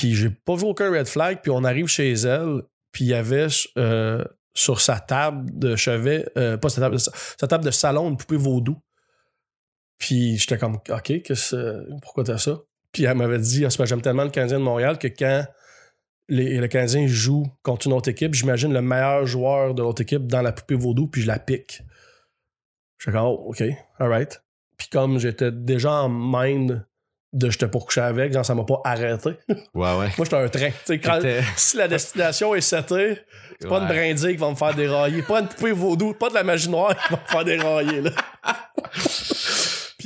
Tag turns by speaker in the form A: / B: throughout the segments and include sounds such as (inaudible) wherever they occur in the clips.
A: Puis j'ai pas vu aucun red flag. Puis on arrive chez elle, puis il y avait euh, sur sa table de chevet, euh, pas sa table, sa table de salon, une poupée vaudou. Puis j'étais comme, OK, que pourquoi t'as ça? Puis elle m'avait dit, ah, j'aime tellement le Canadien de Montréal que quand le Canadien joue contre une autre équipe, j'imagine le meilleur joueur de l'autre équipe dans la poupée vaudou, puis je la pique. J'étais comme, oh, OK, alright. Puis comme j'étais déjà en mind de j'étais pour coucher avec, genre ça m'a pas arrêté. (laughs)
B: Ouais, ouais.
A: Moi, j'étais un train. Quand, si la destination est setée, c'est pas une brindille qui va me faire dérailler, pas une poupée vaudou, pas de la magie noire qui va me faire dérailler. Là. (laughs)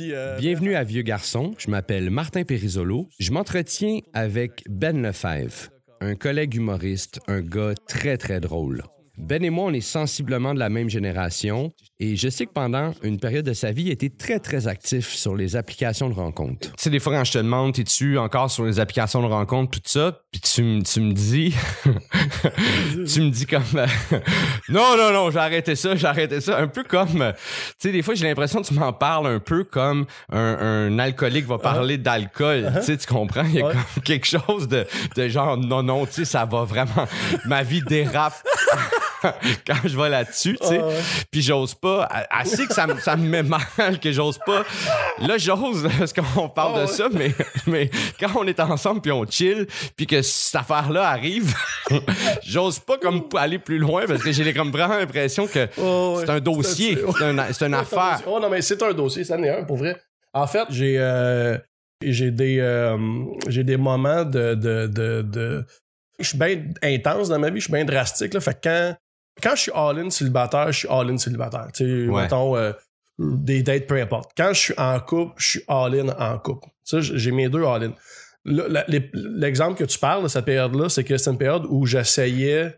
B: Euh, Bienvenue à Vieux Garçon. Je m'appelle Martin Périsolo. Je m'entretiens avec Ben Lefebvre, un collègue humoriste, un gars très, très drôle. Ben et moi, on est sensiblement de la même génération et je sais que pendant une période de sa vie, il était très, très actif sur les applications de rencontres. Tu sais, des fois, quand je te demande, t'es-tu encore sur les applications de rencontres, tout ça, puis tu, tu me dis, (laughs) tu me dis comme, (laughs) non, non, non, j'ai arrêté ça, j'ai arrêté ça. Un peu comme, tu sais, des fois, j'ai l'impression que tu m'en parles un peu comme un, alcoolique va parler d'alcool. Tu sais, tu comprends? Il y a comme quelque chose de, de genre, non, non, tu sais, ça va vraiment, ma vie dérape. (laughs) (laughs) quand je vais là-dessus, tu sais. Puis j'ose pas. Assez que ça, me, ça me met mal que j'ose pas. Là, j'ose (laughs) parce qu'on parle de ça, mais, (laughs) mais quand on est ensemble puis on chill, puis que cette affaire-là arrive, j'ose pas comme aller plus loin parce que j'ai comme vraiment l'impression que c'est un dossier, c'est une affaire.
A: Oh non, mais c'est un dossier, ça en est un pour vrai. En fait, j'ai euh, j'ai des euh, j'ai des moments de, de, de, de je suis bien intense dans ma vie, je suis bien drastique. Là, fait que quand quand je suis all-in célibataire, je suis all-in célibataire. Tu sais, mettons, euh, des dates, peu importe. Quand je suis en couple, je suis all-in en couple. Ça, j'ai mes deux all-in. L'exemple que tu parles de cette période-là, c'est que c'est une période où j'essayais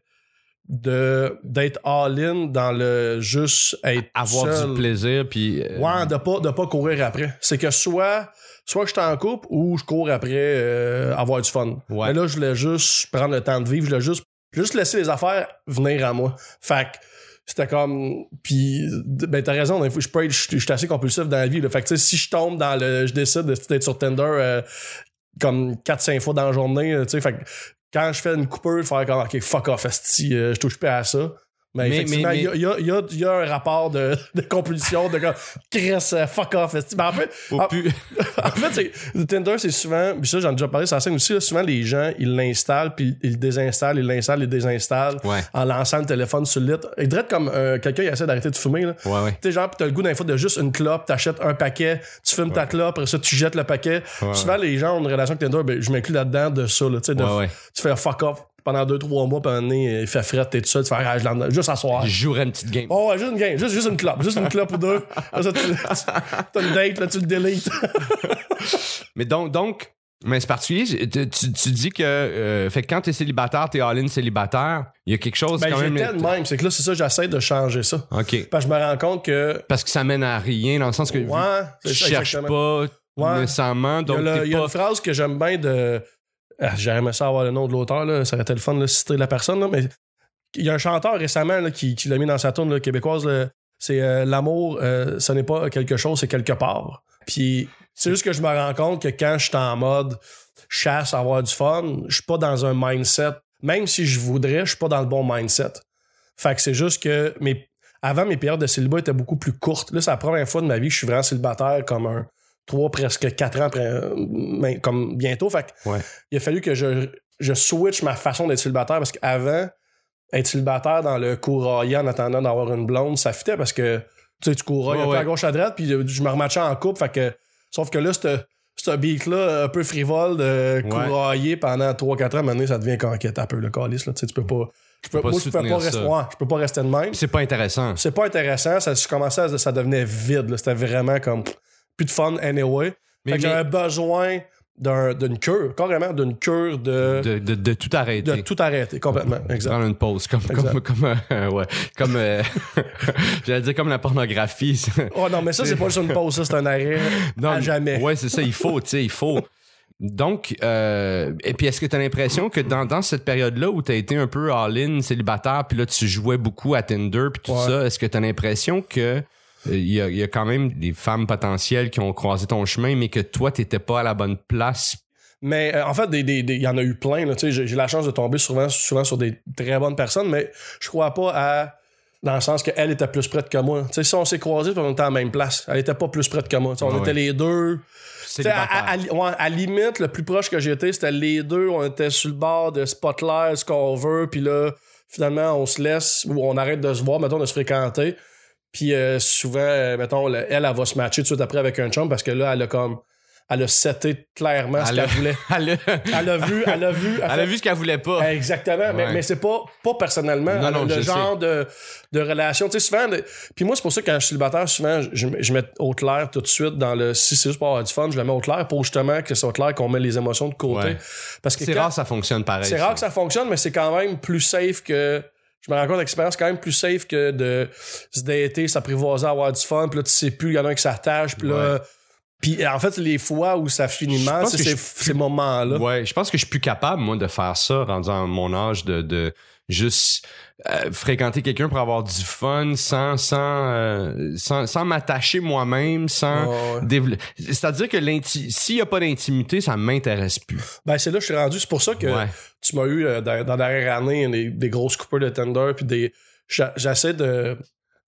A: de d'être all-in dans le juste être
B: avoir du plaisir puis
A: euh, ouais de pas de pas courir après c'est que soit soit je suis en couple ou je cours après euh, avoir du fun ouais. mais là je voulais juste prendre le temps de vivre je voulais juste Juste laisser les affaires venir à moi. Fait que c'était comme puis ben t'as raison je je suis assez compulsif dans la vie fait que si je tombe dans le je décide d'être sur Tinder euh, comme 4 5 fois dans la journée tu sais fait que quand je fais une coupure faire comme ok fuck off euh, je touche pas à ça mais, effectivement, il y, a, y, a, y, a, un rapport de, (laughs) de compulsion, de comme, Chris, uh, fuck off. Mais en fait, en, (laughs) en, fait Tinder, c'est souvent, puis ça, j'en ai déjà parlé sur la scène aussi, souvent les gens, ils l'installent, puis ils le désinstallent, ils l'installent, ils le désinstallent, en lançant le téléphone sur le lit. Il dirait comme euh, quelqu'un qui essaie d'arrêter de fumer. Là.
B: Ouais, ouais.
A: Tu sais, genre, pis t'as le goût d'un fois de juste une clope, t'achètes un paquet, tu fumes ta clope, après ça, tu jettes le paquet. souvent, les gens ont une relation avec Tinder, ben, je m'inclus là-dedans de ça. Là, tu fais fuck off pendant deux, trois mois, puis un donné, il fait fret, t'es tout seul, tu fais ah, je juste asseoir.
B: Je jouerais une petite game.
A: Oh, ouais, juste une game, juste, juste une clope, juste une clope ou deux. ça, tu, t'as une date, là, tu le deletes. (laughs)
B: mais donc, donc, mais c'est particulier, tu, tu, dis que euh, fait que quand t'es célibataire, t'es all-in célibataire, il y a quelque chose
A: ben,
B: quand même.
A: de même, c'est que là, c'est ça, j'essaie de changer ça.
B: OK.
A: Parce que je me rends compte que.
B: Parce que ça mène à rien, dans le sens que
A: ouais,
B: tu cherches pas nécessairement. Donc
A: il y a, il y a une phrase que j'aime bien de ah, J'aimerais ça avoir le nom de l'auteur, ça aurait été le fun de citer la personne, là, mais il y a un chanteur récemment là, qui, qui l'a mis dans sa tourne québécoise. c'est euh, l'amour, euh, ce n'est pas quelque chose, c'est quelque part. Puis c'est juste que je me rends compte que quand je suis en mode chasse, avoir du fun, je suis pas dans un mindset. Même si je voudrais, je suis pas dans le bon mindset. Fait que c'est juste que avant, mes périodes de célibat étaient beaucoup plus courtes. Là, c'est la première fois de ma vie que je suis vraiment célibataire comme un, trois, presque quatre ans après, ben, comme bientôt. Fait il a fallu que je, je switch ma façon d'être célibataire parce qu'avant, être célibataire dans le courroyer en attendant d'avoir une blonde, ça fitait parce que tu sais, tu courrais un peu à gauche à droite, puis je me rematchais en couple. Fait que, sauf que là, ce beat-là, un peu frivole de courroyer pendant 3-4 ans, maintenant, ça devient conquête un peu le calice. Là, tu peux pas. Je peux, moi, je peux pas rester, je peux pas rester de même.
B: C'est pas intéressant.
A: C'est pas intéressant. Ça, je commençais à, ça devenait vide. C'était vraiment comme plus de fun anyway. Mais, j'avais besoin d'une cure, carrément d'une cure de
B: de, de, de, tout arrêter.
A: De tout arrêter, complètement. Exact.
B: Prendre une pause, comme, comme, comme, euh, ouais, comme, euh, (laughs) j'allais dire comme la pornographie.
A: oh non, mais ça, c'est pas juste une pause, ça, c'est un arrêt (laughs) non, à jamais.
B: Ouais, c'est ça, il faut, tu sais, il faut. Donc, euh, et puis est-ce que tu as l'impression que dans, dans cette période-là où tu as été un peu all-in, célibataire, puis là tu jouais beaucoup à Tinder, puis tout ça, est-ce que tu as l'impression que il y, a, y, a, quand même des femmes potentielles qui ont croisé ton chemin, mais que toi, t'étais pas à la bonne place
A: Mais euh, en fait, des- des- des- il y en a eu plein. J'ai la chance de tomber souvent, souvent sur des très bonnes personnes, mais je crois pas à. Dans le sens qu'elle était plus prête que moi. Si on s'est croisés, on était à la même place. Elle était pas plus prête que moi. On
B: Ah
A: était les deux. À, à- limite, le plus proche que j'étais, c'était les deux. On était sur le bord de Spotlight, ce qu'on veut, puis là, finalement, on se laisse ou on arrête de se voir, mettons, de se fréquenter. Puis euh, souvent, euh, mettons, le- elle, elle va se matcher tout de suite après avec un chum parce que là, elle a comme. Elle a seté clairement ce
B: Elle
A: qu'elle voulait. (laughs)
B: Elle a,
A: Elle a vu, elle a vu.
B: elle a vu ce qu'elle voulait pas.
A: Exactement, mais,
B: Ouais.
A: mais c'est pas, pas personnellement.
B: Non, non,
A: le genre de, de relation. Tu sais, souvent, de- puis moi, c'est pour ça que quand je suis célibataire, souvent, je, je mets au clair tout de suite dans le. Si c'est juste pour avoir du fun, je le mets au clair pour justement que c'est au clair qu'on met les émotions de côté.
B: Ouais.
A: Parce que
B: C'est
A: quand-
B: rare, ça fonctionne pareil.
A: c'est rare que ça fonctionne, mais c'est quand même plus safe que. Je me rends compte d'expérience, c'est quand même plus safe que de se dater, s'apprivoiser, avoir du fun, puis là, tu sais plus, il y en a un qui s'attache, puis là. Puis en fait, les fois où ça finit mal, c'est ces moments-là.
B: Ouais, je pense que je suis plus capable, moi, de faire ça, rendu à mon âge, de, de juste euh, fréquenter quelqu'un pour avoir du fun sans sans euh, sans, sans m'attacher moi-même, sans développer. C'est-à-dire que s'il y a pas d'intimité, ça m'intéresse plus.
A: Ben, c'est là que je suis rendu. C'est pour ça que
B: Ouais.
A: tu m'as eu euh, dans, dans la dernière année des, des grosses coupeurs de Tinder, puis des. J'essaie de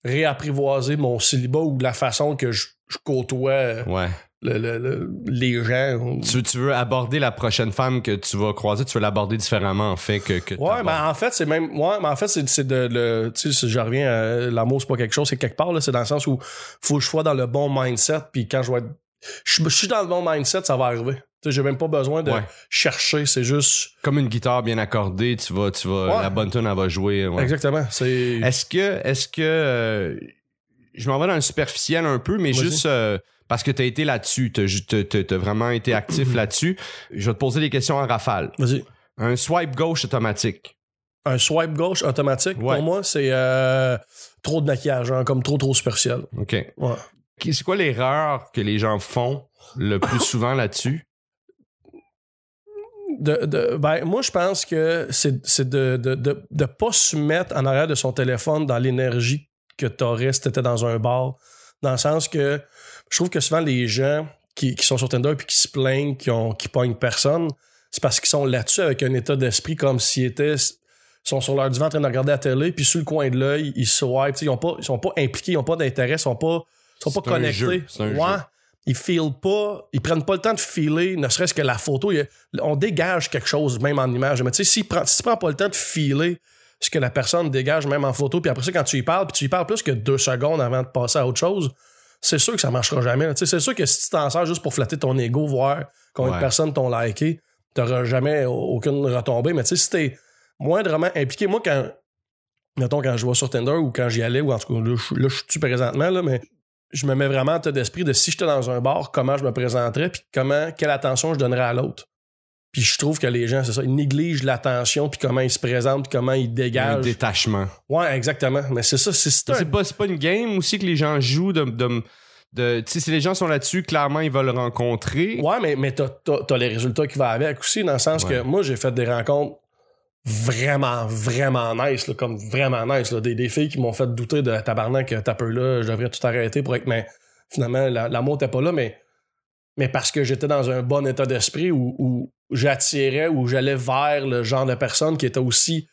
A: réapprivoiser mon célibat ou la façon que je, je côtoie
B: Ouais.
A: Le- le- le- les gens.
B: Tu, tu veux aborder la prochaine femme que tu vas croiser, tu veux l'aborder différemment en fait que, que
A: Ouais, mais en fait, c'est même. Ouais, mais en fait, c'est de. Le, tu sais, je reviens à l'amour, c'est pas quelque chose, c'est quelque part, là. C'est dans le sens où faut que je sois dans le bon mindset, puis quand je vais être. Je, je suis dans le bon mindset, ça va arriver. Tu sais, j'ai même pas besoin de
B: Ouais.
A: chercher, c'est juste.
B: comme une guitare bien accordée, tu vas tu vas
A: Ouais.
B: la bonne tune elle va jouer. ouais.
A: Exactement. C'est.
B: Est-ce que, est-ce que, euh, je m'en vais dans le superficiel un peu, mais juste euh, parce que tu as été là-dessus, tu as, vraiment été actif là-dessus, je vais te poser des questions en rafale.
A: Vas-y.
B: Un swipe gauche automatique.
A: Un swipe gauche automatique,
B: Ouais.
A: pour moi, c'est euh, trop de maquillage, hein, comme trop, trop superficiel.
B: OK.
A: Ouais.
B: C'est quoi l'erreur que les gens font le plus souvent là-dessus?
A: De, de- ben, moi, je pense que c'est de de, de, de pas se mettre en arrière de son téléphone dans l'énergie que t'aurais si t'étais dans un bar. Dans le sens que je trouve que souvent les gens qui, qui sont sur Tinder puis qui se plaignent, qui, ont, qui pognent personne, c'est parce qu'ils sont là-dessus avec un état d'esprit comme s'ils étaient sont sur leur divan en train de regarder la télé, puis sur le coin de l'œil, ils swipe, ils ont pas, ils sont pas impliqués, ils ont pas d'intérêt, ils sont pas, ils sont pas connectés. ouais. Ils filent pas, ils prennent pas le temps de filer, ne serait-ce que la photo. a- on dégage quelque chose, même en image. Mais tu sais, tu prends pas le temps de filer ce que la personne dégage, même en photo, puis après ça, quand tu y parles, puis tu y parles plus que deux secondes avant de passer à autre chose, c'est sûr que ça marchera jamais. là. Tu sais, C'est sûr que si tu t'en sers juste pour flatter ton ego, voir combien
B: Ouais.
A: de personnes t'ont liké, t'auras jamais aucune retombée. Mais tu sais, si t'es moindrement impliqué, moi, quand, mettons, quand je vais sur Tinder ou quand j'y allais, ou en tout cas, là, je, là, je suis présentement, là, mais je me mets vraiment en état d'esprit de si j'étais dans un bar, comment je me présenterais, puis comment, quelle attention je donnerais à l'autre. Puis je trouve que les gens, c'est ça, ils négligent l'attention, puis comment ils se présentent, puis comment ils
B: Un
A: dégagent.
B: détachement.
A: Ouais, exactement. Mais c'est ça, c'est un-
B: C'est pas, c'est pas une game aussi que les gens jouent de. de, de- tu sais, si les gens sont là-dessus, clairement, ils veulent le rencontrer.
A: Ouais, mais, mais t'as, t'as- t'as les résultats qui vont avec aussi, dans le sens
B: Ouais.
A: que moi, j'ai fait des rencontres vraiment, vraiment nice, là, comme vraiment nice. Là, des, des filles qui m'ont fait douter de tabarnak, que t'as peu là, je devrais tout arrêter pour être. Mais finalement, la- l'amour n'était pas là, mais, mais parce que j'étais dans un bon état d'esprit où, où j'attirais, où j'allais vers le genre de personne qui était aussi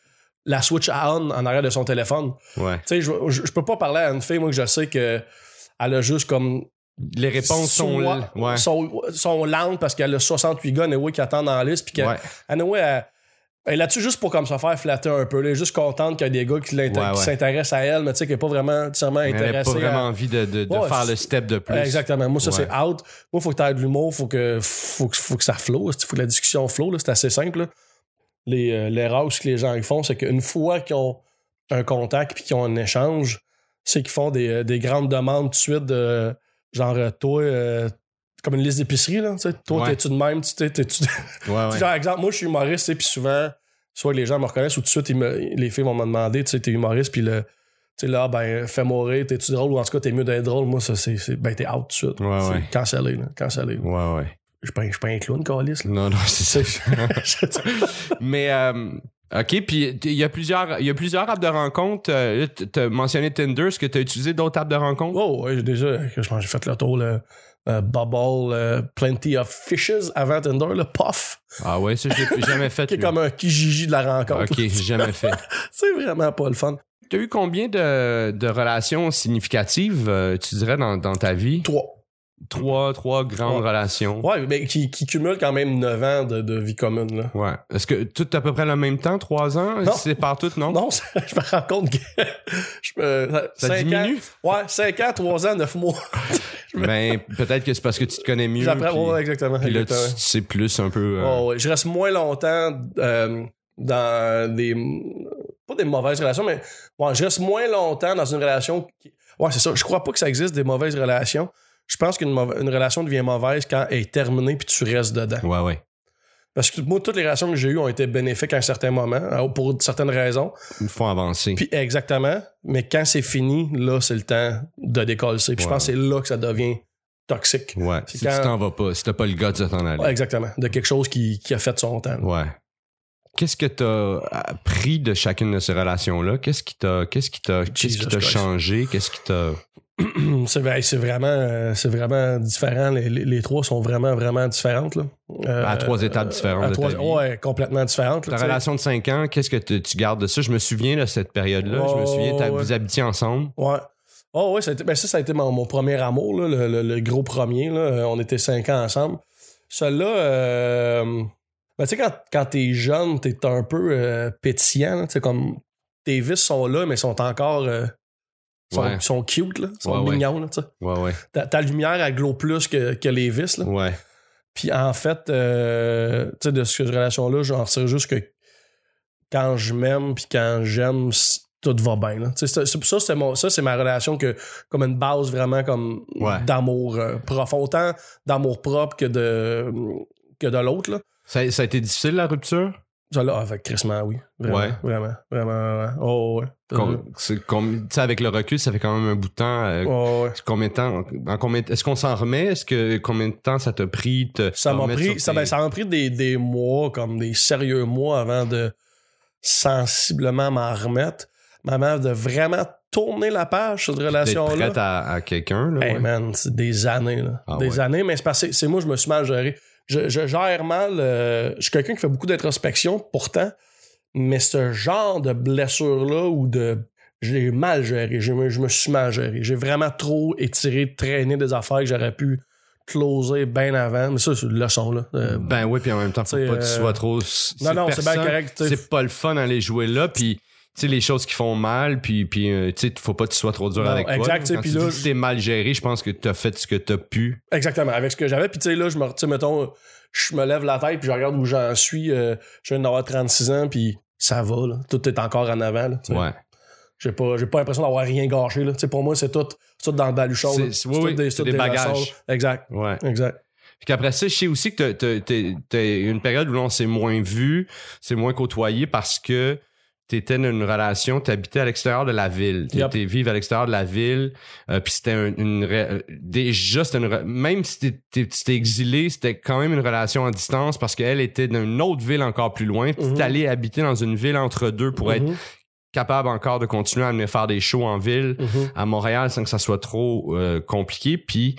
A: la switch on en arrière de son téléphone.
B: Ouais.
A: Tu sais, je, je, je peux pas parler à une fille, moi, que je sais que elle a juste comme
B: Les réponses sont. Ouais.
A: sont, sont lentes parce qu'elle a 68 gars anyway, qui attendent dans la liste. Puis que,
B: Ouais.
A: anyway, elle, est là-dessus juste pour comme se faire flatter un peu. là. Elle est juste contente qu'il y a des gars qui,
B: Ouais,
A: s'intéressent à elle, mais tu sais, qui n'est pas vraiment nécessairement
B: Elle n'a
A: intéressée.
B: pas vraiment
A: à-
B: envie de, de, de
A: Ouais,
B: faire le step de plus.
A: Exactement. Moi, ça, c'est out. Moi, faut que tu aies de l'humour, faut que, faut, que, faut que ça flow. Il faut que la discussion flow. C'est assez simple. là. Les, euh, l'erreur ce que les gens ils font, c'est qu'une fois qu'ils ont un contact puis qu'ils ont un échange, c'est qu'ils font des, euh, des grandes demandes tout de suite de genre, euh, toi, euh, comme une liste d'épicerie, là. tu sais. Toi,
B: Ouais.
A: t'es-tu de même? T'es-tu-
B: Ouais, ouais. (laughs)
A: Genre, exemple, moi, je suis humoriste, puis souvent, soit les gens me reconnaissent ou tout de suite, me- les filles vont me demander, tu sais, t'es humoriste, puis le. Tu sais, là, ben, fais mourir, t'es-tu drôle ou en tout cas, t'es mieux d'être drôle. Moi, ça, c'est. Ben, t'es out tout de suite.
B: Ouais, ouais.
A: cancellé, là. Cancellé.
B: Ouais, ouais.
A: Je suis pas, un- clown, Calis, là.
B: Non, non, c'est (laughs) ça. Mais, euh, OK, puis il y, a plusieurs- il y a plusieurs apps de rencontre. Euh, là, t- T'as mentionné Tinder. Est-ce que tu as utilisé d'autres apps de rencontre?
A: Oh, ouais, j'ai déjà. J'ai fait le tour, là. euh, Bubble, euh, Plenty of Fishes avant Tinder, le Puff,
B: Ah ouais, ça, je l'ai jamais fait. (laughs)
A: qui est comme un Kijiji de la rencontre.
B: Ok, j'ai jamais fait. (laughs)
A: C'est vraiment pas le fun.
B: T'as eu combien de, de relations significatives, euh, tu dirais, dans, dans ta vie?
A: Trois.
B: Trois, trois grandes
A: Ouais.
B: relations.
A: Ouais, mais qui, qui cumule quand même 9 ans de, de vie commune. Là.
B: Ouais. Est-ce que tout à peu près le même temps, trois ans?
A: Non.
B: C'est partout, non?
A: Non, (laughs) ça- je me rends compte que (laughs) je me,
B: Ça
A: cinq
B: diminue?
A: Ans, ouais, 5 ans, 3 ans, 9 mois. (laughs)
B: Ben, peut-être que c'est parce que tu te connais mieux.
A: J'apprends,
B: puis-
A: ouais, exactement.
B: Puis là, tu sais plus un peu. euh,
A: Oh, ouais. Je reste moins longtemps euh, dans des. Pas des mauvaises relations, mais je reste moins longtemps dans une relation. Qui... Ouais, c'est ça. Je crois pas que ça existe des mauvaises relations. Je pense qu'une une relation devient mauvaise quand elle est terminée puis tu restes dedans.
B: Ouais, ouais.
A: Parce que moi, toutes les relations que j'ai eues ont été bénéfiques à un certain moment, euh, pour certaines raisons.
B: Il faut avancer.
A: Puis exactement. Mais quand c'est fini, là, c'est le temps de décoller. Puis je pense que c'est là que ça devient toxique.
B: ouais. Si
A: quand-
B: tu t'en vas pas, si t'as pas le gars de t'en aller.
A: Ouais, exactement. De quelque chose qui, qui a fait son temps.
B: Ouais. Qu'est-ce que t'as appris de chacune de ces relations-là? Qu'est-ce qui t'a, qu'est-ce qui t'a, qu'est-ce qui
A: Jesus
B: t'a
A: Christ.
B: changé? Qu'est-ce qui t'a. (clears throat)
A: c'est vrai, vraiment, euh, c'est vraiment différent. Les, les- les trois sont vraiment, vraiment différentes. Là. Euh,
B: À trois étapes différentes
A: à
B: de ta
A: trois-
B: vie.
A: Ouais, complètement différentes.
B: Ta relation de 5 ans, qu'est-ce que tu tu gardes de ça? Je me souviens de cette période-là. je me souviens,
A: ouais.
B: vous habitiez ensemble.
A: Ouais. Oh, ouais, ça a été, ben ça, ça a été mon, mon premier amour, là, le, le- le gros premier. Là. Euh, On était cinq ans ensemble. Celui-là, euh, ben, tu sais, quand, quand t'es jeune, t'es un peu euh, pétillant. comme tes vis sont là, mais sont encore. Sont,
B: Ouais.
A: sont cute, là. sont
B: Ouais,
A: mignons. Là, sais.
B: Ouais,
A: ta, ta lumière, elle glow plus que, que les vis. Là.
B: Ouais.
A: Puis en fait, euh, tu sais, de cette relation-là, j'en retire juste que quand je m'aime puis quand j'aime, tout va bien. sais, ça, c'est mon, ça, c'est ma relation que, comme une base vraiment comme d'amour euh, profond, autant d'amour propre que de, que de l'autre.
B: ça a été difficile, la rupture?
A: Ça, là, avec Christmas, oui. Vraiment,
B: Ouais.
A: vraiment, vraiment. ouais. Oh, ouais.
B: Com- tu sais, avec le recul, ça fait quand même un bout de temps. euh,
A: Oh, ouais.
B: Combien de temps? En combien, est-ce qu'on s'en remet? Est-ce que combien de temps ça t'a pris? te
A: Ça m'a pris, ça, ben, ça m'a pris des, des mois, comme des sérieux mois avant de sensiblement m'en remettre. Maman, de vraiment tourner la page sur cette relation-là.
B: à, à quelqu'un. Là,
A: Hey
B: ouais.
A: man, c'est des années, là.
B: Ah
A: des
B: ouais.
A: années, mais c'est parce que c'est moi, je me suis mal géré. Je, je gère mal. euh, je suis quelqu'un qui fait beaucoup d'introspection, pourtant, mais ce genre de blessure-là ou de. J'ai mal géré. Je me, je me suis mal géré. J'ai vraiment trop étiré, traîné des affaires que j'aurais pu closer bien avant. Mais ça, c'est une leçon, là. Euh,
B: Ben oui, puis en même temps, faut pas que tu
A: euh,
B: sois trop.
A: non, non, c'est bien correct.
B: C'est pas le fun d'aller jouer là, puis sais, les choses qui font mal, puis, puis euh, tu sais, faut pas que tu sois trop dur
A: Non,
B: avec toi.
A: exact,
B: Quand tu
A: là,
B: dis que t'es mal géré, je pense que t'as fait ce que t'as pu.
A: Exactement, avec ce que j'avais. Puis tu sais, là, je me, tu mettons, je me lève la tête puis je regarde où j'en suis. euh, je viens d'avoir 36 ans puis ça va, là. Tout est encore en avant, là.
B: Ouais.
A: J'ai pas, j'ai pas l'impression d'avoir rien gâché, là. Tu sais, pour moi, c'est tout, tout dans le baluchon.
B: C'est- oui,
A: tout
B: c'est
A: tout
B: des bagages.
A: Exact,
B: Ouais.
A: exact.
B: Puis qu'après ça, je sais aussi que t'as- t'as t'as- t'as une période où on s'est moins vu, c'est moins côtoyé parce que t'étais dans une relation, t'habitais à l'extérieur de la ville.
A: Yep.
B: T'étais vivre à l'extérieur de la ville. euh, puis c'était un- une... euh, déjà, c'était une... Même si tu t'es exilé, c'était quand même une relation à distance parce qu'elle était dans une autre ville encore plus loin. Puis
A: Mhm.
B: t'es allé habiter dans une ville entre deux pour être
A: Mhm,
B: capable encore de continuer à venir faire des shows en ville
A: mhm.
B: à Montréal sans que ça soit trop euh, compliqué, puis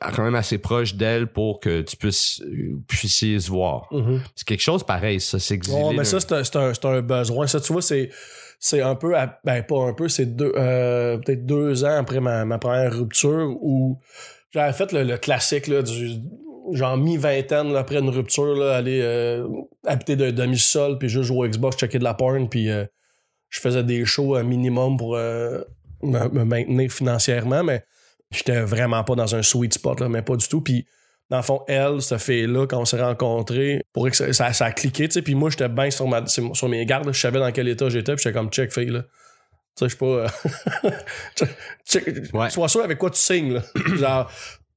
B: quand même assez proche d'elle pour que tu puisses euh, puissiez se voir.
A: Mhm.
B: C'est quelque chose pareil, ça, s'exiler.
A: Ouais, mais
B: d'un-
A: ça, c'est un, c'est un, c'est un besoin. Ça, tu vois, c'est, c'est un peu, à- ben pas un peu, c'est deux, euh, peut-être deux ans après ma, ma première rupture où j'avais fait le, le classique là, du genre mi-vingtaine après une rupture, là, aller euh, habiter de demi-sol, puis juste jouer au Xbox, checker de la porn, puis euh, je faisais des shows un minimum pour euh, me, me maintenir financièrement, mais j'étais vraiment pas dans un sweet spot, là, mais pas du tout. Puis dans le fond, elle, cette fille-là, quand on s'est rencontrés, pour que ça, ça, ça a cliqué, tu sais, puis moi, j'étais bien sur, ma- sur mes gardes, là. je savais dans quel état j'étais, puis j'étais comme check, fille, là. Tu sais, je suis pas. euh, (laughs) check-
B: Ouais.
A: Sois sûr avec quoi tu signes, là. (clears throat) Genre,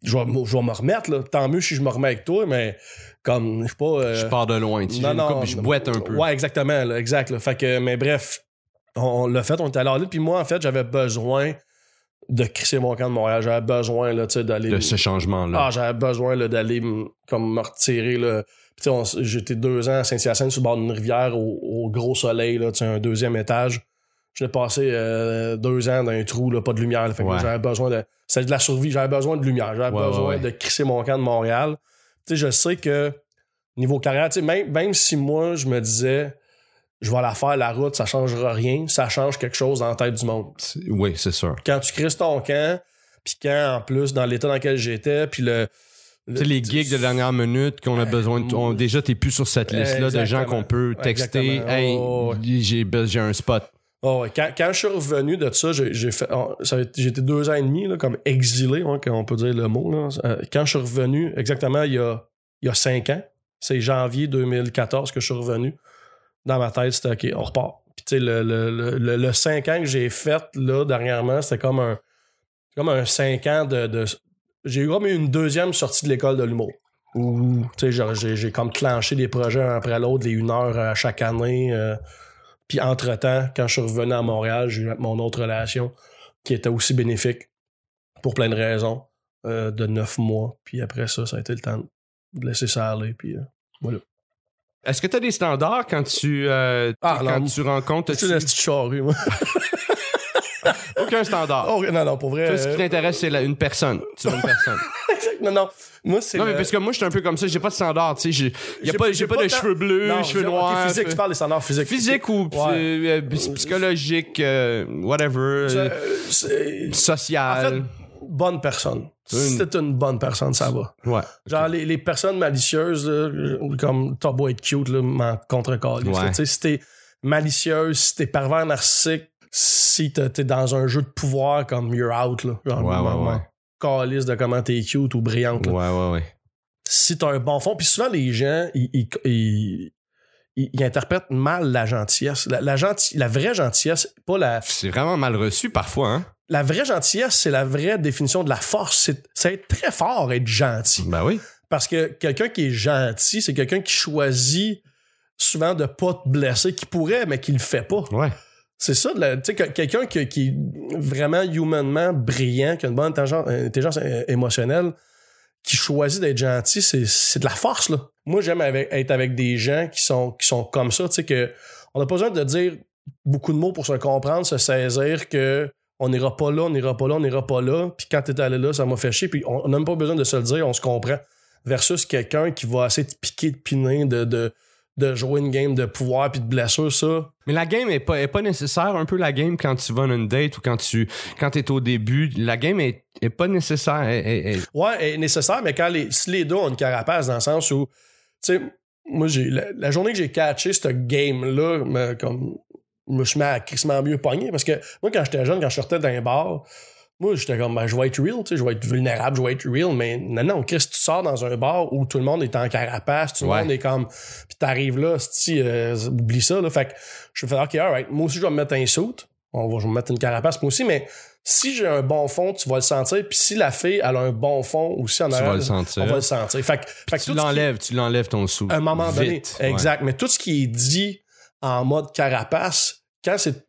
A: je vais, je vais me remettre, là. Tant mieux si je me remets avec toi, mais comme, je suis pas. euh,
B: Je pars de loin, tu sais, je boite un peu.
A: Ouais, exactement, là, exact. là. Fait que, mais bref, on, on l'a fait, on était allé en ligne, puis moi, en fait, j'avais besoin de crisser mon camp de Montréal. J'avais besoin, là, d'aller.
B: De ce changement-là.
A: Ah, j'avais besoin là, d'aller comme me retirer. Là. J'étais deux ans à Saint-Hyacinthe sur le bord d'une rivière au, au gros soleil, là, un deuxième étage. Je l'ai passé euh, deux ans dans un trou, là, pas de lumière. là. Fait que j'avais besoin de. C'est de la survie, j'avais besoin de lumière. J'avais
B: Ouais,
A: besoin
B: ouais,
A: de crisser mon camp de Montréal. Je sais que niveau carrière, même, même si moi, je me disais, je vais la faire, la route, ça changera rien, ça change quelque chose dans la tête du monde.
B: Oui, c'est sûr.
A: Quand tu crisses ton camp, puis quand, en plus, dans l'état dans lequel j'étais, puis le. le-
B: Tu sais, les gigs de dernière minute qu'on a besoin de. on- déjà, t'es plus sur cette liste-là de gens qu'on peut texter. Hey,
A: Oh,
B: j'ai be- j'ai un spot.
A: Oh, quand, quand je suis revenu de ça, j'ai fait. oh, été deux ans et demi là, comme exilé, hein, quand on peut dire le mot. Là. Euh, quand je suis revenu, exactement il y a, il y a cinq ans, c'est janvier 2014 que je suis revenu. Dans ma tête, c'était OK, on repart. Puis tu sais, le, le, le, le, le cinq ans que j'ai fait là dernièrement, c'était comme un comme un cinq ans de. de- j'ai eu comme une deuxième sortie de l'école de l'humour. Où tu sais, j'ai comme clenché des projets un après l'autre, les une heure à chaque année. euh, puis entre-temps, quand je suis revenu à Montréal, j'ai eu mon autre relation qui était aussi bénéfique pour plein de raisons euh, de neuf mois. Puis après ça, ça a été le temps de laisser ça aller. Puis, euh,
B: Est-ce que tu as des standards quand tu, euh,
A: Ah,
B: quand
A: non.
B: tu rencontres.
A: je suis une petite charrue, moi. (laughs)
B: Aucun standard.
A: Oh, non, non, pour vrai.
B: Toi, ce qui
A: euh,
B: t'intéresse, c'est une personne. Tu veux une personne. (laughs)
A: non, non. Moi, c'est.
B: non, mais parce que moi, je suis un peu comme ça. J'ai pas de standard. Tu sais, j'ai pas,
A: j'ai
B: pas,
A: pas
B: de
A: tant-
B: cheveux bleus,
A: non,
B: cheveux noirs.
A: physique, tu parles des standards physiques.
B: Physique ou
A: Ouais.
B: euh, psy- psychologique, euh, whatever,
A: Je-
B: euh,
A: euh, c'est-
B: social.
A: En fait, bonne personne.
B: Une-
A: Si t'es une bonne personne, ça va.
B: ouais.
A: Genre, les, les personnes malicieuses, là, comme t'as beau être cute, là, m'en contre
B: Ouais.
A: Tu si t'es malicieuse, si t'es pervers narcissique, si t'es dans un jeu de pouvoir comme you're out, là. Genre,
B: Ouais, ouais,
A: calisse de comment t'es cute ou brillante. là.
B: Ouais, ouais, ouais.
A: Si t'as un bon fond, puis souvent les gens, ils, ils, ils- mal la gentillesse. La, la vraie gentillesse, pas la,
B: C'est vraiment mal reçu parfois, hein?
A: La vraie gentillesse, c'est la vraie définition de la force. C'est être très fort, être gentil.
B: Ben oui.
A: Parce que quelqu'un qui est gentil, c'est quelqu'un qui choisit souvent de pas te blesser, qui pourrait, mais qui le fait pas.
B: Ouais.
A: C'est ça, tu sais, que- quelqu'un qui, qui est vraiment humainement brillant, qui a une bonne intelligence, intelligence euh, émotionnelle, qui choisit d'être gentil, c'est, de la force, là. Moi, j'aime être avec des gens qui sont, qui sont comme ça, tu sais, que on n'a pas besoin de dire beaucoup de mots pour se comprendre, se saisir que on n'ira pas là, on n'ira pas là, on n'ira pas là, puis quand t'es allé là, ça m'a fait chier, puis on n'a même pas besoin de se le dire, on se comprend. Versus quelqu'un qui va essayer de piquer, de piner, de, de, de jouer une game de pouvoir puis de blessure, ça,
B: Mais la game est pas, est pas nécessaire, un peu la game quand tu vas à une date ou quand tu quand t'es au début. La game est, est pas nécessaire. Elle- elle- elle-
A: Ouais, est nécessaire, mais quand les, si les deux ont une carapace, dans le sens où, tu sais, moi, j'ai, la, la journée que j'ai catché ce game-là, me- comme, je me suis mis à crissement mieux pogner, parce que moi, quand j'étais jeune, quand je sortais d'un bar, moi, j'étais comme, ben, je vais être real, tu sais, je vais être vulnérable, je vais être real, mais non, non, Chris, tu sors dans un bar où tout le monde est en carapace, tout le
B: Ouais.
A: monde est comme, puis t'arrives là, si, oublie ça, là, fait que je fais, ok, alright, moi aussi, je vais me mettre un suit, on va, je vais me mettre une carapace, moi aussi, mais si j'ai un bon fond, tu vas le sentir, puis si la fille, elle a un bon fond aussi en arrière,
B: vas le sentir.
A: on va le sentir. Fait que, fait
B: Tu
A: qui-
B: l'enlèves, tu l'enlèves ton sou.
A: à un moment donné.
B: Vite. Ouais.
A: Exact. Mais tout ce qui est dit en mode carapace, quand c'est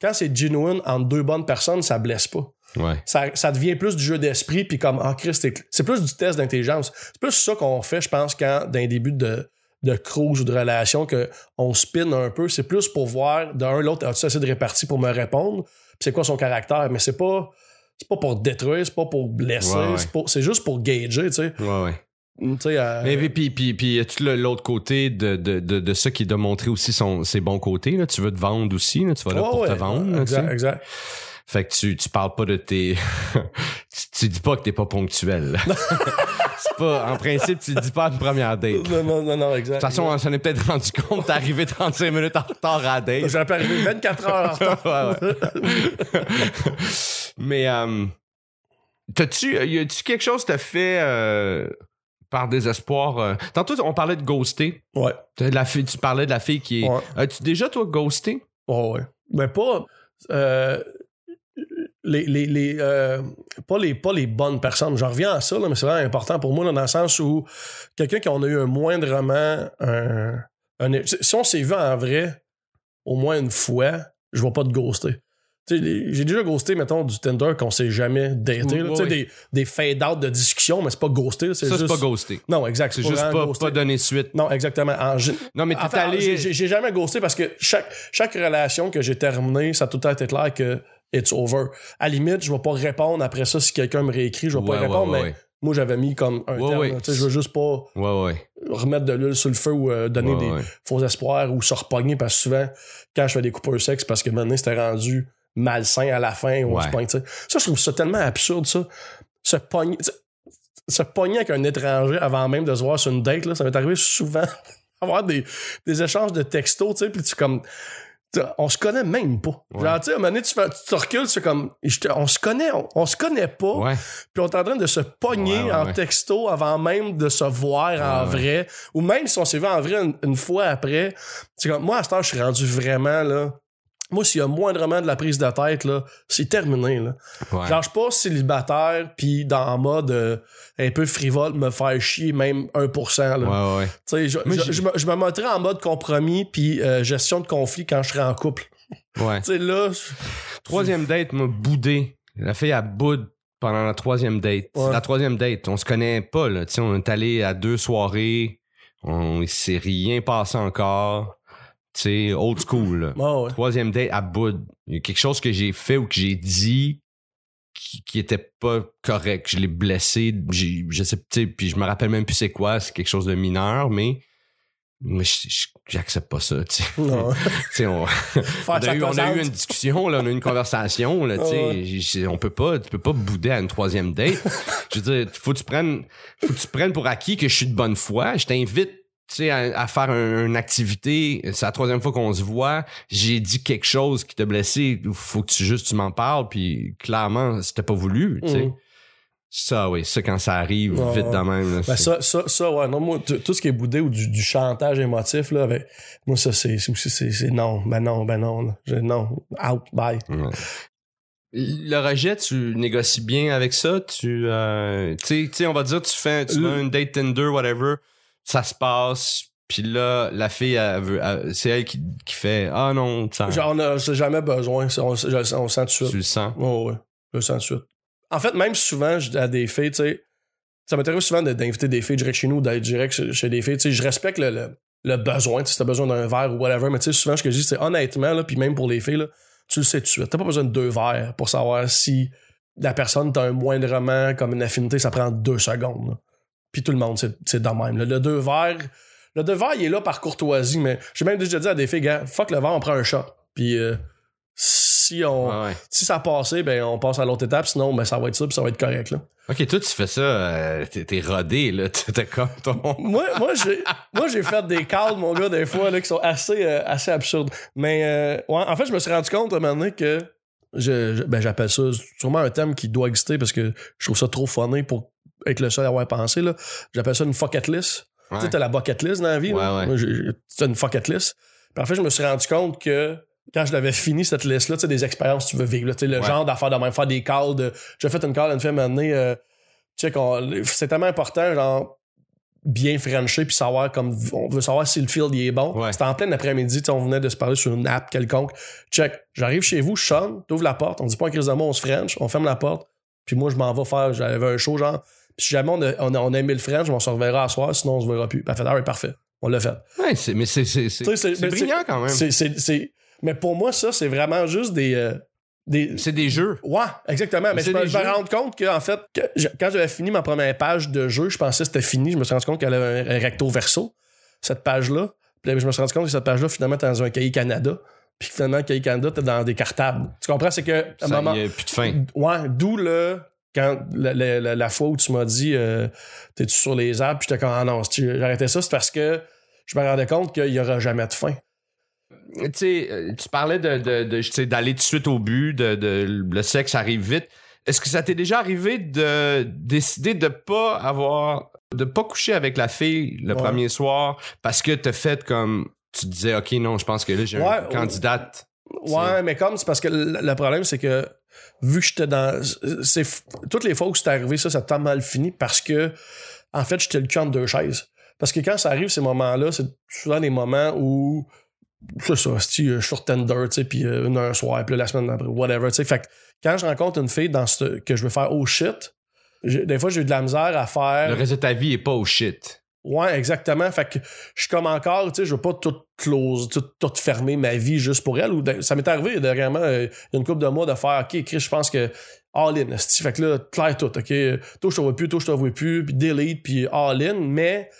A: quand c'est genuine entre deux bonnes personnes, ça blesse pas.
B: Ouais.
A: Ça, ça devient plus du jeu d'esprit, puis comme, ah, Christ, c'est plus du test d'intelligence. C'est plus ça qu'on fait, je pense, quand d'un début de, de cruise ou de relation, qu'on spin un peu. C'est plus pour voir d'un l'autre, as-tu assez de répartie pour me répondre, puis c'est quoi son caractère? Mais c'est pas. C'est pas pour détruire, c'est pas pour blesser,
B: Ouais, ouais.
A: c'est juste pour gager, tu sais.
B: Ouais, ouais.
A: Tu sais, euh,
B: Mais puis, puis, puis, l'autre côté de, de, de, de ça qui doit montrer aussi son, ses bons côtés? Là? Tu veux te vendre aussi, là? tu vas là pour te vendre. là,
A: Exact, exact.
B: Fait que tu, tu parles pas de tes. (laughs) tu, tu dis pas que t'es pas ponctuel. (laughs) C'est pas, en principe, tu dis pas à une première date. De
A: Non, non, non, non, exact.
B: toute façon, on s'en est peut-être rendu compte, t'es arrivé 35 minutes en retard à la date.
A: J'aurais pu arriver 24 heures en (laughs) retard.
B: Ouais, ouais. Mais, euh, t'as-tu, y a-tu quelque chose que t'as fait euh, par désespoir? euh? Tantôt, on parlait de ghoster.
A: Ouais.
B: T'as de La fille, tu parlais de la fille qui est.
A: Ouais.
B: As-tu déjà, toi, ghosté?
A: Ouais, ouais. Mais pas. euh, les, les, les, euh, pas, les, pas les bonnes personnes. J'en reviens à ça, là, mais c'est vraiment important pour moi, là, dans le sens où quelqu'un qui en a eu un moindrement. Un, un- si on s'est vu en vrai au moins une fois, je vais pas te ghoster. J'ai déjà ghosté, mettons, du Tinder qu'on s'est jamais daté.
B: Oui, oui.
A: des, des fade-out de discussion, mais c'est pas ghosté. C'est juste...
B: pas ghosté.
A: Non, exact.
B: C'est juste pas, pas donner suite.
A: Non, exactement. En
B: Non, mais t'es allé.
A: j'ai- jamais ghosté parce que chaque, chaque relation que j'ai terminée, ça a tout temps été clair que it's over. À la limite, je vais pas répondre après ça si quelqu'un me réécrit, je vais
B: Ouais,
A: pas répondre,
B: ouais,
A: mais moi j'avais mis comme un terme. Je veux juste pas remettre de l'huile sur le feu ou euh, donner des faux espoirs ou se repogner parce que souvent, quand je fais des coupures sexes, parce que maintenant c'était rendu malsain à la fin, on
B: Ouais.
A: se pogne. Ça, je trouve ça tellement absurde, ça. Se pogner, se pogner avec un étranger avant même de se voir sur une date, là, ça m'est arrivé souvent (laughs) avoir des, des échanges de textos, tu sais, puis tu comme. On se connaît même pas.
B: Ouais.
A: Genre, tu sais, à un moment donné, tu, fais, tu te recules, fais comme. te- on se connaît, on, on se connaît pas
B: Ouais.
A: puis on est en train de se pogner
B: Ouais,
A: en texto avant même de se voir en vrai. Ou même si on s'est vu en vrai une, une fois après. C'est comme, moi, à cette heure, je suis rendu vraiment, là. Moi, s'il y a moindrement de la prise de tête, là, c'est terminé, là.
B: Ouais.
A: Genre, je suis pas célibataire, puis dans en mode euh, un peu frivole, me faire chier, même 1%, là.
B: Ouais, ouais.
A: Tu sais, je,
B: Moi,
A: je,
B: j'ai-
A: je me, je me mettrais en mode compromis, puis euh, gestion de conflit quand je serai en couple.
B: Ouais.
A: Tu sais, là,
B: Troisième date m'a boudé. La fille a boude pendant la troisième date.
A: Ouais.
B: La troisième date, on se connaît pas, là. Tu sais, on est allé à deux soirées. On s'est rien passé encore. Sais, old school, là.
A: Ouais, ouais.
B: Troisième date à boude. Il y a quelque chose que j'ai fait ou que j'ai dit qui, qui était pas correct. Je l'ai blessé. Je sais, puis je me rappelle même plus c'est quoi. C'est quelque chose de mineur, mais, mais j'accepte pas ça, tu sais. (laughs) On, a, eu, on a eu
A: pesante.
B: une discussion, là, on a eu une conversation, là, tu sais. On peut pas, tu peux pas bouder à une troisième date. je veux dire, faut que tu prennes, faut que tu prennes pour acquis que je suis de bonne foi. Je t'invite, tu sais, à, à faire un- une activité. C'est la troisième fois qu'on se voit. J'ai dit quelque chose qui t'a blessé. Faut que tu juste, tu m'en parles. Puis clairement, c'était pas voulu, tu sais.
A: Mhm.
B: Ça, oui, ça quand ça arrive vite de même. là,
A: Ben ça, ça, ça, ouais, non, moi, tout ce qui est boudé ou du, du chantage émotif, là, avec, moi, ça, c'est, c'est aussi, c'est, c'est non, ben non, ben non, là. Je- non, out, bye.
B: Ouais. Le rejet, tu négocies bien avec ça? Tu, euh, tu sais- on va dire, tu fais, tu une date Tinder, whatever, ça se passe, puis là, la fille, elle veut, elle- c'est elle qui, qui fait, ah non, ça,
A: Genre, on a j'ai jamais besoin, on, je- on le sent tout de
B: tu
A: suite.
B: le sens?
A: Ouais, ouais, je le sens tout de suite. En fait, même souvent, je dis à des filles, tu sais, ça m'intéresse souvent de- d'inviter des filles direct chez nous, d'être direct chez, chez des filles, tu sais, je respecte le, le, le besoin, tu sais, si t'as besoin d'un verre ou whatever, mais tu sais, souvent, ce que je dis, c'est honnêtement, là, puis même pour les filles, là, tu le sais tout de suite. T'as pas besoin de deux verres pour savoir si la personne t'a un moindrement comme une affinité, ça prend deux secondes. là. Puis tout le monde, c'est de même. là. Le deux verres, le deux verres, il est là par courtoisie, mais j'ai même déjà dit à des filles, gars, fuck le verre, on prend un shot. Puis euh, si on,
B: ouais.
A: si ça a passé, ben on passe à l'autre étape, sinon ben ça va être ça, puis ça va être correct là.
B: Ok, toi, tu fais ça, euh, t'es, rodé, là. (laughs) T'es comme ton.
A: Moi, moi j'ai moi j'ai fait des calls, mon gars, des fois là, qui sont assez, euh, assez absurdes. Mais euh, ouais, en fait, je me suis rendu compte à un moment donné que je, je- ben, j'appelle ça sûrement un thème qui doit exister parce que je trouve ça trop funny pour être le seul à avoir pensé. Là. J'appelle ça une bucket list.
B: Ouais.
A: Tu sais, t'as la bucket list dans la vie.
B: Ouais, ouais.
A: T'as une bucket list. Puis en fait, je me suis rendu compte que quand je l'avais fini, cette liste-là, tu sais, des expériences que tu veux vivre, là, tu sais, le genre d'affaires de même, faire des calls de. J'ai fait une call à une fille année, euh, tu sais, qu'on- c'est tellement important, genre, bien frencher puis savoir comme on veut savoir si le field il est bon.
B: Ouais.
A: C'était en plein après-midi, on venait de se parler sur une app quelconque. Check, j'arrive chez vous, je sonne, t'ouvres la porte, on dit pas un crise de mots, on se french, on ferme la porte, puis moi je m'en vais faire, j'avais un show genre, si jamais on a, on a, on a aimé le french, on se reverra à soir, sinon on se verra plus. Elle fait, ah ouais, parfait, on l'a fait.
B: Ouais, c'est, mais c'est, brillant quand même.
A: C'est, Mais pour moi, ça, c'est vraiment juste des. euh, des...
B: C'est des jeux.
A: Ouais, exactement. Mais je me, je me rends compte que, en fait, que je- quand j'avais fini ma première page de jeu, je pensais que c'était fini. Je me suis rendu compte qu'elle avait un, un recto verso, cette page-là. Puis là, je me suis rendu compte que cette page-là, finalement, était dans un cahier Canada. Puis finalement, le cahier Canada, t'es dans des cartables. Tu comprends? C'est que, à un moment.
B: a plus de fin.
A: Ouais, d'où le. Quand la, la- fois où tu m'as dit euh, T'es-tu sur les arbres? Puis j'étais comme Ah non, j'arrêtais ça, c'est parce que je me rendais compte qu'il y aura jamais de fin.
B: tu sais, euh, tu parlais de, de, d'aller tout de suite au but, de, de le sexe arrive vite. Est-ce que ça t'est déjà arrivé de décider de pas avoir, de pas coucher avec la fille le
A: Ouais.
B: premier soir parce que t'as fait comme, tu disais, ok, non, je pense que là, j'ai
A: Ouais,
B: une candidate.
A: Ouais, mais comme c'est parce que le problème, c'est que vu que j'étais dans. c'est Toutes les fois où c'est arrivé, ça, ça a tant mal fini parce que, en fait, j'étais le cul entre deux chaises. Parce que quand ça arrive, ces moments-là, c'est souvent des moments où c'est ça, si je suis sur Tinder, tu sais, puis euh, une un soir, puis la semaine d'après, whatever, tu sais. Fait que quand je rencontre une fille dans ce, que je veux faire oh shit, des fois, j'ai eu de la misère à faire.
B: Le reste de ta vie est pas au shit.
A: Ouais, exactement. Fait que je suis comme encore, tu sais, je veux pas tout close, tout, tout fermer ma vie juste pour elle. Ou ça m'est arrivé dernièrement, euh, il y a une couple de mois, de faire, OK, Chris, je pense que all in. Fait que là, clair tout, OK? Toi, je te vois plus, toi, je te vois plus, puis delete, puis all in. Mais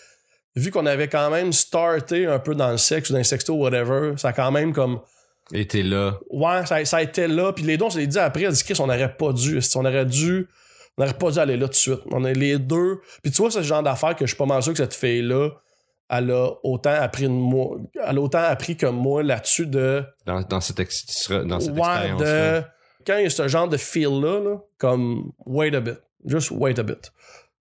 A: vu qu'on avait quand même starté un peu dans le sexe ou dans le sexto, whatever, ça a quand même comme.
B: T'es là.
A: Ouais, ça, ça a été là. Puis les dons, on s'est dit après, elle dit, Chris, on n'aurait pas dû. On aurait dû. On n'aurait pas dû aller là tout de suite. On est les deux. Puis tu vois, c'est ce genre d'affaire que je suis pas mal sûr que cette fille-là, elle a autant appris de moi. Elle a autant appris que moi là-dessus de.
B: Dans, dans cette, ex- dans cette
A: ouais,
B: expérience.
A: de. Quand il y a ce genre de feel-là, là, comme wait a bit. Just wait a bit.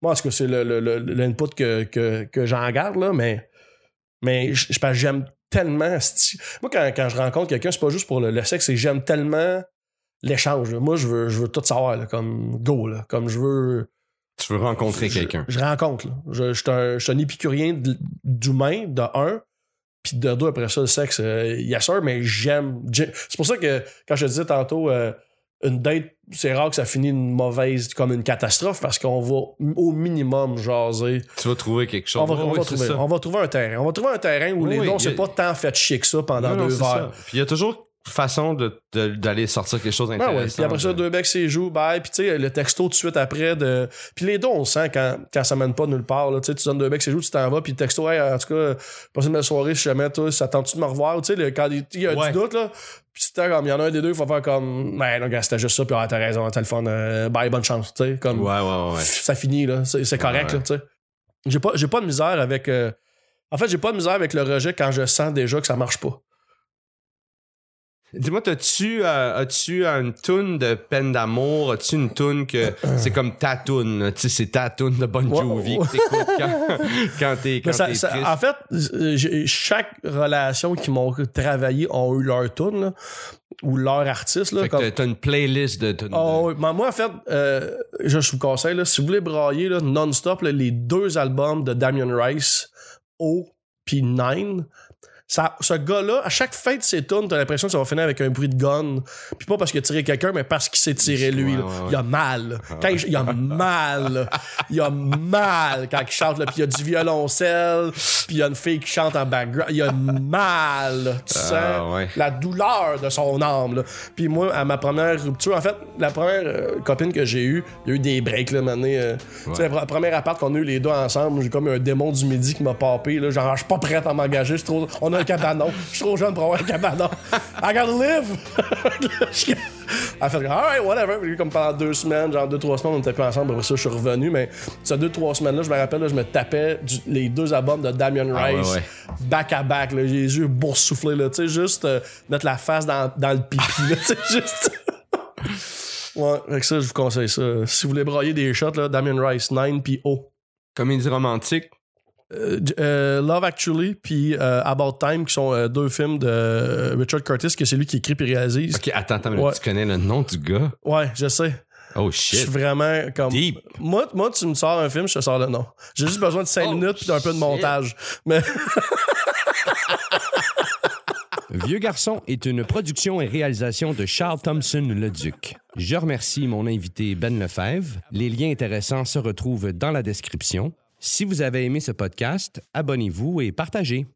A: Moi, est-ce que c'est le, le, le- l'input que, que, que j'en garde, là, mais. Mais j'aime tellement. Moi, quand, quand je rencontre quelqu'un, c'est pas juste pour le, le sexe, c'est j'aime tellement l'échange. Moi, je veux, je veux tout savoir, là, comme go, là. Comme je veux.
B: Tu veux rencontrer quelqu'un.
A: Je, rencontre, là. Je, je suis un, je suis un épicurien d'humain, de un. Puis de deux, après ça, le sexe, euh, yes sir, mais j'aime. j'ai- C'est pour ça que quand je te disais tantôt, euh, une date, c'est rare que ça finit une mauvaise, comme une catastrophe, parce qu'on va au minimum jaser.
B: Tu vas trouver quelque chose.
A: On va, on va trouver,
B: ça.
A: on va trouver un terrain. On va trouver un terrain où
B: Oui,
A: les
B: y a-
A: c'est pas tant fait chier que ça pendant
B: Non,
A: deux heures.
B: Puis il y a toujours façon de- de- d'aller sortir quelque chose
A: Ah
B: d'intéressant.
A: ouais, puis après ça, deux becs, c'est joue, bye. Puis tu sais, le texto tout de suite après de. Puis les dons, on sent quand, quand ça mène pas nulle part. Là, tu sais, tu donnes deux becs, c'est joue, tu t'en vas, puis le texto, hey, en tout cas, passe une belle soirée, si jamais, toi, ça tente-tu de me revoir? Tu sais, quand il y a
B: Ouais.
A: du doute, là. Puis c'était comme, il y en a un des deux, il faut faire comme, ben, non, gars, c'était juste ça, puis ah, t'as raison, t'as le fun, euh, bye, bonne chance, tu sais, comme.
B: Ouais, ouais, ouais.
A: Ça finit, là. C'est correct, là, tu sais. J'ai pas, j'ai pas de misère avec. euh, En fait, j'ai pas de misère avec le rejet quand je sens déjà que ça marche pas.
B: Dis-moi, euh, as-tu une toune de peine d'amour? As-tu une toune que (clears throat) c'est comme ta toune? Tu sais, c'est ta toune de Bon Jovi
A: ouais.
B: que (laughs) t'écoutes quand, quand t'es
A: Mais
B: triste.
A: en fait, euh, chaque relation qui m'ont travaillé ont eu leur tune là, ou leur artiste. Là,
B: Fait
A: comme-
B: t'as- une playlist de tunes.
A: Oh, oui. Mais moi, en fait, euh, je, vous conseille, là, si vous voulez brailler non-stop, les deux albums de Damien Rice, O puis Nine, ça, ce gars-là, à chaque fin de ses tunes, t'as l'impression que ça va finir avec un bruit de gun. Puis pas parce qu'il a tiré quelqu'un, mais parce qu'il s'est tiré lui. Là. Il a mal. Quand il, il a mal. Il a mal quand il chante. là. Puis il y a du violoncelle. Puis il y a une fille qui chante en background. Il a mal. Tu
B: Ah,
A: sens
B: ouais.
A: la douleur de son âme. Là. Puis moi, à ma première rupture, en fait, la première euh, copine que j'ai eue, il y a eu des breaks, là, maintenant. euh, Tu sais, la pre- première appart qu'on a eu les deux ensemble, j'ai comme un démon du midi qui m'a papé, là. Genre, je suis pas prête à m'engager, trop... on a un cabanon. Je suis trop jeune pour avoir un cabanon. I gotta live! Je- (laughs) Elle fait, alright, whatever. Puis comme pendant deux semaines, genre deux, trois semaines, on était plus ensemble. Après ça, je suis revenu. Mais ces deux, trois semaines-là, je me rappelle, là, je me tapais du- les deux albums de Damien
B: Ah, ouais,
A: Rice
B: ouais.
A: back à back, là, j'ai les yeux boursouflés, là, tu sais, juste euh, mettre la face dans, dans le pipi, là, (laughs) tu sais, juste. (laughs) ouais, avec ça, je vous conseille ça. Si vous voulez brailler des shots, là, Damien Rice, 9 puis O.
B: Comédie romantique.
A: Euh, euh, Love Actually puis euh, About Time, qui sont euh, deux films de Richard Curtis, que c'est lui qui écrit et réalise.
B: Ok, attends, attends, mais
A: Ouais.
B: tu connais le nom du gars?
A: Ouais, je sais.
B: Oh
A: Je suis
B: shit.
A: vraiment comme.
B: Deep.
A: Moi, moi, tu me sors un film, je te sors le nom. J'ai juste besoin de 5
B: Oh,
A: minutes puis d'un peu de
B: shit.
A: montage. Mais. (laughs)
B: Vieux garçon est une production et réalisation de Charles Thompson Leduc. Je remercie mon invité Ben Lefebvre. Les liens intéressants se retrouvent dans la description. Si vous avez aimé ce podcast, abonnez-vous et partagez.